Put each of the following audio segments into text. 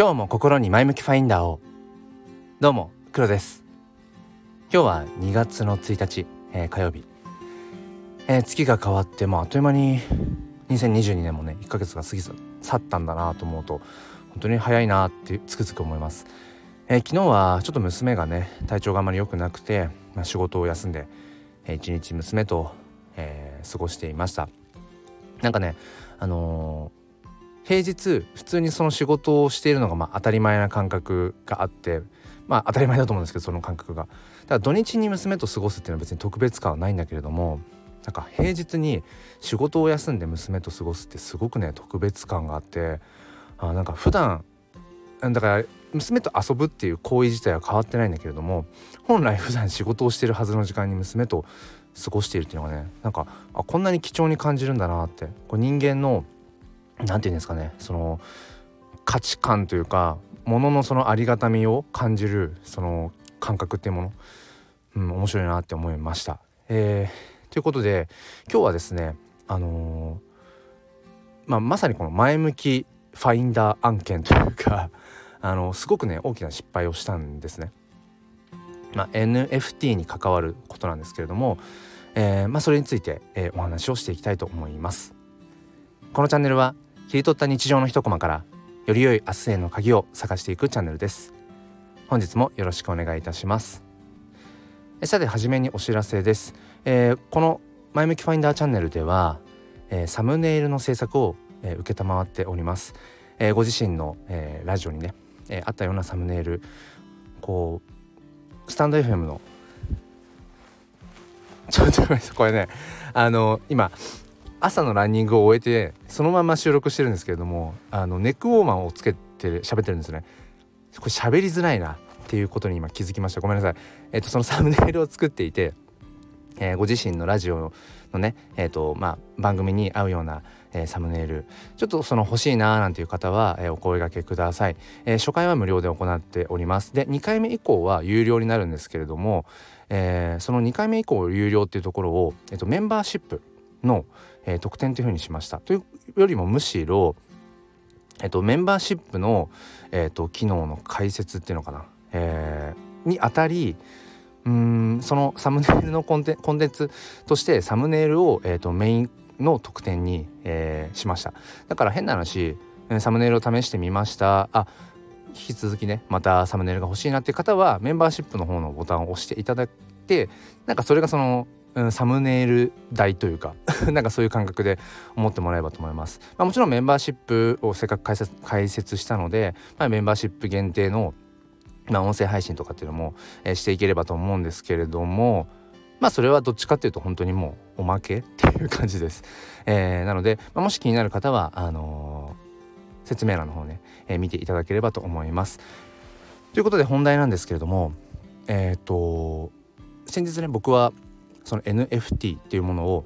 今日も心に前向きファインダーを。どうも黒です。今日は2月の1日、えー、火曜日、えー、月が変わってもうあっという間に2022年もね1ヶ月が過ぎ去ったんだなと思うと本当に早いなってつくづく思います、えー、昨日はちょっと娘がね体調があまり良くなくて、まあ、仕事を休んで、えー、一日娘と、え、過ごしていました。なんかねあの平日普通にその仕事をしているのがまあ当たり前な感覚があってまあ当たり前だと思うんですけどその感覚が。だから土日に娘と過ごすっていうのは別に特別感はないんだけれどもなんか平日に仕事を休んで娘と過ごすってすごくね特別感があってあなんか普段だから娘と遊ぶっていう行為自体は変わってないんだけれども本来普段仕事をしてるはずの時間に娘と過ごしているっていうのがねなんかあこんなに貴重に感じるんだなってこう人間の何て言うんですかねその価値観というかもののそのありがたみを感じるその感覚っていうもの、うん、面白いなって思いました。えー、ということで今日はですねあのー、まあ、まさにこの前向きファインダー案件というか あのすごくね大きな失敗をしたんですね。まあ、NFT に関わることなんですけれども、えー、まあ、それについて、え、お話をしていきたいと思います。このチャンネルは切り取った日常の一コマからより良い明日への鍵を探していくチャンネルです。本日もよろしくお願いいたします。さてはじめにお知らせです、えー、この前向きファインダーチャンネルでは、えー、サムネイルの制作を、えー、承っております、えー、ご自身の、えー、ラジオにね、えー、あったようなサムネイルこうスタンド FM のちょっとこれねあの今朝のランニングを終えてそのまま収録してるんですけれどもあのネックウォーマーをつけて喋ってるんですね。これ喋りづらいなっていうことに今気づきました。ごめんなさい。えっ、とそのサムネイルを作っていて、えー、ご自身のラジオのねえっ、ー、とまあ番組に合うようなえー、サムネイル。ちょっとその欲しいなーなんていう方は、えー、お声がけください、えー、初回は無料で行っております。で2回目以降は有料になるんですけれども、えその2回目以降有料っていうところを、えーとメンバーシップの、えー、特典というふうにしました。というよりもむしろ、えーと、メンバーシップの、えーと、機能の解説っていうのかな、えー、にあたりうんそのサムネイルのコンテコンテンツとしてサムネイルを、えーと、メインの特典に、えー、しました。だから変な話サムネイルを試してみました。あ引き続きねまたサムネイルが欲しいなっていう方はメンバーシップの方のボタンを押していただいてなんかそれがそのうん、サムネイル代というか なんかそういう感覚で思ってもらえばと思います。まあ、もちろんメンバーシップをせっかく解説解説したので、まあ、メンバーシップ限定の、まあ、音声配信とかっていうのも、えー、していければと思うんですけれどもまあそれはどっちかっていうと本当にもうおまけっていう感じです。えー、なので、まあ、もし気になる方はあのー、説明欄の方ね、えー、見ていただければと思います。ということで本題なんですけれどもえっ、と先日ね僕はその NFT っていうものを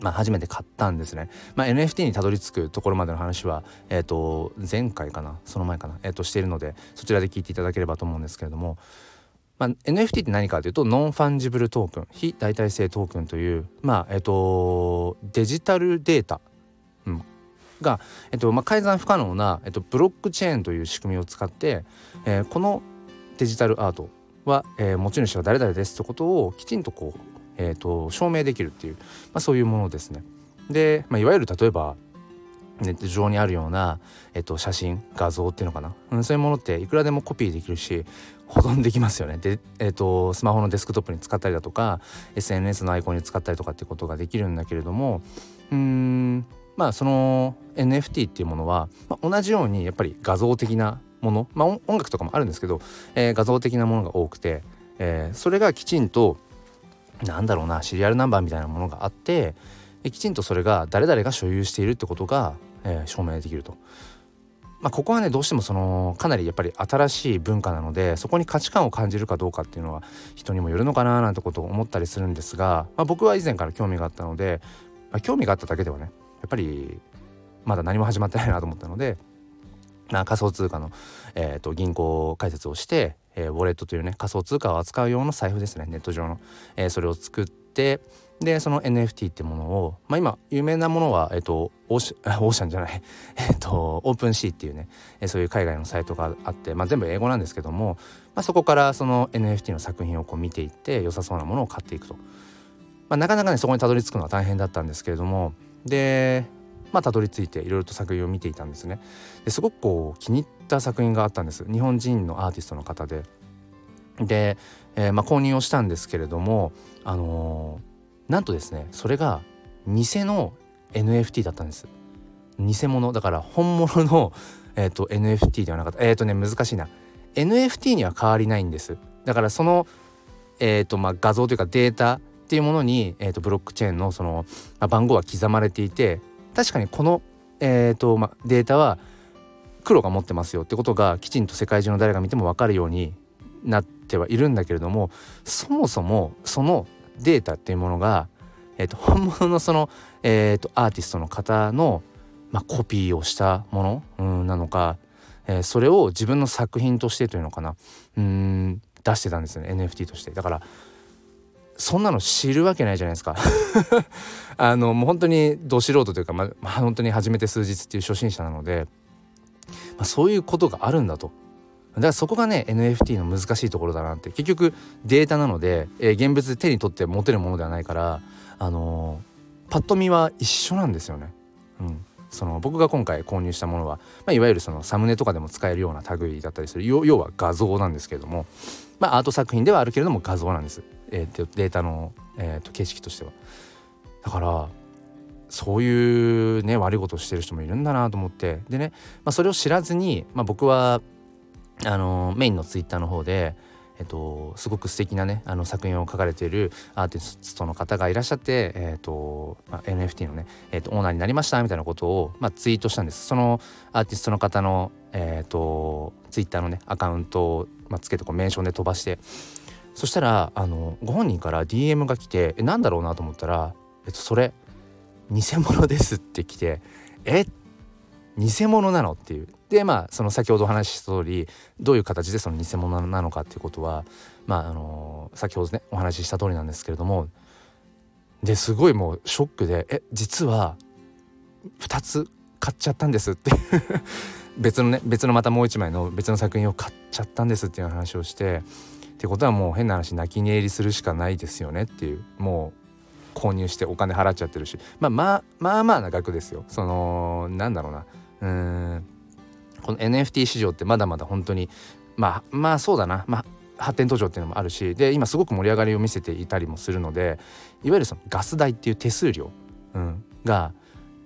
まあ、初めて買ったんですね。まあ、NFT にたどり着くところまでの話は、えー、と前回かな？その前かな、えー、としているのでそちらで聞いていただければと思うんですけれども、まあ、NFT って何かというと Non-Fungible Token 非代替性トークンという、まあえー、とデジタルデータ、うん、が、えーとまあ、改ざん不可能な、えー、とブロックチェーンという仕組みを使って、えー、このデジタルアートは、えー、持ち主は誰々ですってことをきちんとこうえーと、証明できるっていう、まあ、そういうものですね。で、まあ、いわゆる例えばネット上にあるような、えっと、写真画像っていうのかな、うん、そういうものっていくらでもコピーできるし保存できますよねで、えっと、スマホのデスクトップに使ったりだとか SNS のアイコンに使ったりとかってことができるんだけれどもうんまあその NFT っていうものは、まあ、同じようにやっぱり画像的なもの、まあ、音楽とかもあるんですけど、えー、画像的なものが多くて、えー、それがきちんとなんだろうなシリアルナンバーみたいなものがあってきちんとそれが誰々が所有しているってことが、えー、証明できると。まあ、ここはねどうしてもそのかなりやっぱり新しい文化なのでそこに価値観を感じるかどうかっていうのは人にもよるのかななんてことを思ったりするんですが、まあ、僕は以前から興味があったので、まあ、興味があっただけではねやっぱりまだ何も始まってないなと思ったので、まあ、仮想通貨の、えーと銀行開設をしてえー、ウォレットというね仮想通貨を扱う用の財布ですねネット上の、えー、それを作ってでその NFT ってものを、まあ、今有名なものは、えっと、オーシ ャンじゃない。えっとオープンシーっていうねえそういう海外のサイトがあって、まあ、全部英語なんですけども、まあ、そこからその NFT の作品をこう見ていって良さそうなものを買っていくと、まあ、なかなかねそこにたどり着くのは大変だったんですけれどもでまあたどり着いていろいろと作品を見ていたんですね。ですごくこう気に入った作品があったんです。日本人のアーティストの方で。で、えー、まあ購入をしたんですけれどもあのー、なんとですねそれが偽の NFT だったんです。偽物。だから本物の、えーと、NFT ではなかった。えっ、ー、とね難しいな。NFT には変わりないんです。だからその、えーとまあ、画像というかデータっていうものに、えーと、ブロックチェーンのその、まあ、番号は刻まれていて確かにこの、えーとま、データは黒が持ってますよってことがきちんと世界中の誰が見ても分かるようになってはいるんだけれどもそもそもそのデータっていうものが、えーと、本物のその、えーと、アーティストの方の、ま、コピーをしたもの、うん、なのか、えー、それを自分の作品としてというのかなうん出してたんですね NFT として。だからそんなの知るわけないじゃないですか。あのもう本当にど素人というか、ままあ、本当に初めて数日っていう初心者なので、まあ、そういうことがあるんだと。だからそこがね NFT の難しいところだなって。結局データなので、えー、現物で手に取って持てるものではないからあのー、パッと見は一緒なんですよね。うん、その僕が今回購入したものは、まあ、いわゆるそのサムネとかでも使えるような類だったりする。要は画像なんですけれども、まあ、アート作品ではあるけれども画像なんです、えー、データの、えー、と形式としては。だからそういうね悪いことをしてる人もいるんだなと思ってでね、まあ、それを知らずに、まあ、僕はあのメインのツイッターの方で、えっと、すごく素敵なねあの作品を描かれているアーティストの方がいらっしゃって、えっとまあ、NFT のね、えっと、オーナーになりましたみたいなことを、まあ、ツイートしたんですそのアーティストの方の、えっと、ツイッターのねアカウントを、まあ、つけてこうメンションで飛ばしてそしたらあのご本人から DM が来てえなんだろうなと思ったら、えっと、それ偽物ですって来てえ偽物なのっていう。でまあその先ほどお話しした通りどういう形でその偽物なのかっていうことはまああの先ほどねお話しした通りなんですけれどもですごいもうショックで「え実は2つ買っちゃったんです」って。別のね別のまたもう一枚の別の作品を買っちゃったんですっていう話をしてってことはもう変な話泣き寝入りするしかないですよねっていう。もう購入してお金払っちゃってるし。まあまあまあまあな額ですよ。そのなんだろうな。うん。この NFT 市場ってまだまだ本当にまあまあそうだな。まあ発展途上っていうのもあるし。で今すごく盛り上がりを見せていたりもするのでいわゆるそのガス代っていう手数料、うん、が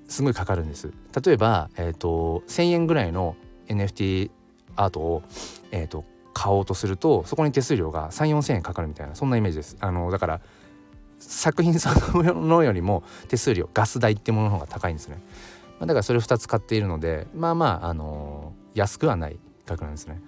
すごいかかるんです。例えば、えーと、1,000円ぐらいの NFT アートを、えーと、買おうとするとそこに手数料が3,4,000円かかるみたいなそんなイメージですあのだから作品そのものよりも手数料ガス代ってものの方が高いんですねまあ、だからそれ2つ買っているのでまあまあ、あのー、安くはない額なんですね。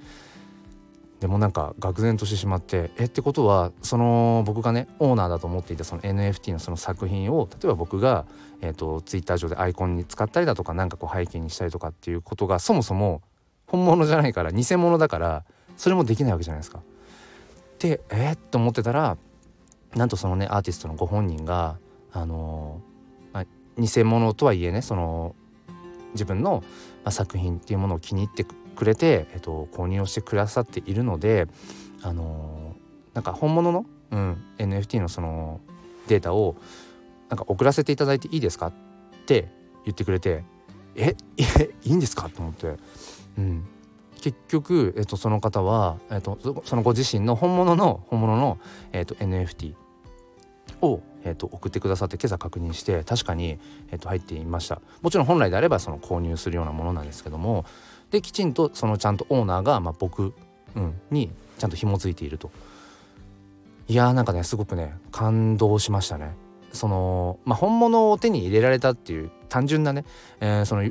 でもなんか愕然としてしまってえってことはその僕がねオーナーだと思っていたその NFT のその作品を例えば僕が、えーと、ツイッター上でアイコンに使ったりだとか何かこう背景にしたりとかっていうことがそもそも本物じゃないから偽物だからそれもできないわけじゃないですか。でえー、と思ってたらなんとそのねアーティストのご本人があのー、まあ、偽物とはいえねその自分の作品っていうものを気に入ってくれて、えっと、購入をしてくださっているので、あの、なんか本物の、うん、NFT のそのデータをなんか送らせていただいていいですか？って言ってくれてえ？え？いいんですか？と思って、うん、結局、えっと、その方は、えっと、そのご自身の本物の本物の、えっと、NFT をえーと、送ってくださって今朝確認して確かに、えーと、入っていました。もちろん本来であればその購入するようなものなんですけどもできちんとそのちゃんとオーナーが、まあ、僕、うん、にちゃんと紐づいていると。いやーなんかねすごくね感動しましたね。その、まあ、本物を手に入れられたっていう単純なね、えー、その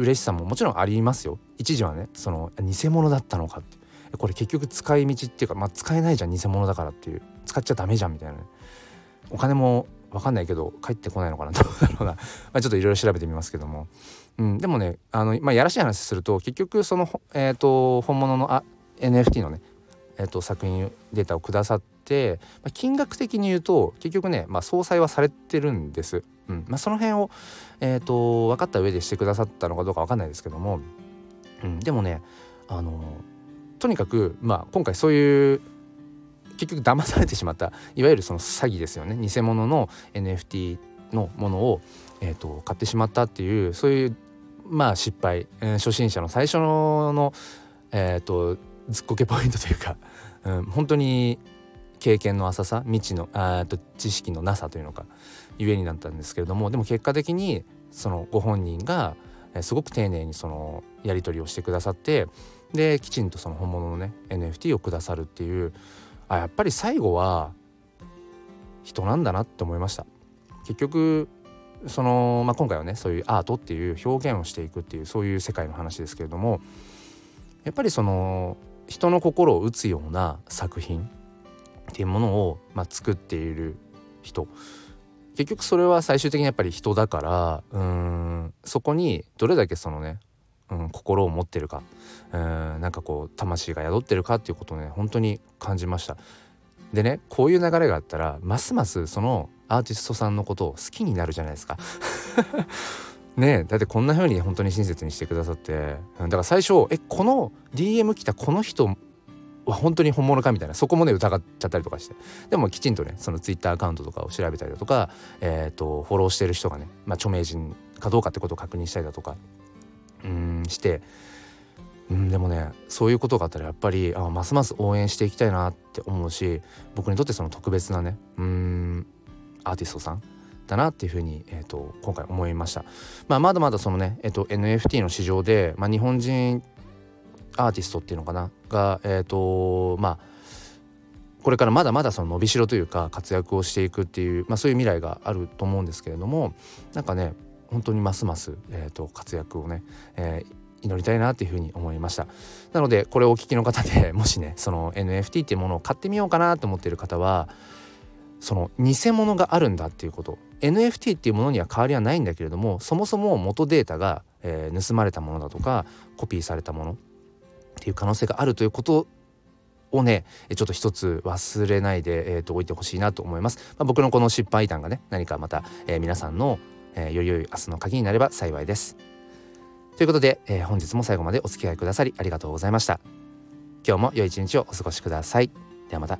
嬉しさももちろんありますよ。一時はねその偽物だったのかって。これ結局使い道っていうか、まあ、使えないじゃん偽物だからっていう。使っちゃダメじゃんみたいな、ね、お金も分かんないけど帰ってこないのかなどうだろうな。まちょっといろいろ調べてみますけども、うん、でもねあの、まあ、やらしい話すると結局その、えーと、本物のあ NFT のね、えーと、作品データをくださって、まあ、金額的に言うと結局ね、まあ、総裁はされてるんです。うん。まあ、その辺を、えーと、分かった上でしてくださったのかどうか分かんないですけども、うん、でもねあのとにかく、まあ、今回そういう結局騙されてしまったいわゆるその詐欺ですよね。偽物の NFT のものを、えーと、買ってしまったっていうそういうまあ失敗、えー、初心者の最初のえっ、ー、とずっこけポイントというか、うん、本当に経験の浅さ未知のあと知識のなさというのかゆえになったんですけれどもでも結果的にそのご本人がすごく丁寧にそのやり取りをしてくださってできちんとその本物のね NFT をくださるっていうあやっぱり最後は人なんだなって思いました。結局その、まあ、今回はねそういうアートっていう表現をしていくっていうそういう世界の話ですけれどもやっぱりその人の心を打つような作品っていうものを、まあ、作っている人結局それは最終的にやっぱり人だからうんそこにどれだけそのね、うん、心を持ってるかうんなんかこう魂が宿ってるかっていうことをね本当に感じました。でねこういう流れがあったらますますそのアーティストさんのことを好きになるじゃないですか。ねだってこんな風に本当に親切にしてくださってだから最初えこの DM 来たこの人は本当に本物かみたいなそこもね疑っちゃったりとかしてでもきちんとねその Twitter アカウントとかを調べたりだとか、えーと、フォローしてる人がね、まあ、著名人かどうかってことを確認したりだとかうんしてうんでもねそういうことがあったらやっぱりあますます応援していきたいなって思うし僕にとってその特別なねうんアーティストさんだなっていうふうに、えーと、今回思いました。まあ、まだまだそのね、えーと、NFT の市場で、まあ、日本人アーティストっていうのかな？がえっ、ー、とまあこれからまだまだその伸びしろというか活躍をしていくっていう、まあ、そういう未来があると思うんですけれどもなんかね本当にますます、えーと、活躍をね、えー、祈りたいなっていうふうに思いました。なのでこれをお聞きの方で もしねその NFT っていうものを買ってみようかなと思っている方はその偽物があるんだっていうこと。NFT っていうものには変わりはないんだけれどもそもそも元データが、えー、盗まれたものだとかコピーされたものっていう可能性があるということをねちょっと一つ忘れないで、えーと、置いてほしいなと思います。まあ、僕のこの失敗談がね何かまた、えー、皆さんの、えー、より良い明日の鍵になれば幸いです。ということで、えー、本日も最後までお付き合いくださりありがとうございました。今日も良い一日をお過ごしください。ではまた。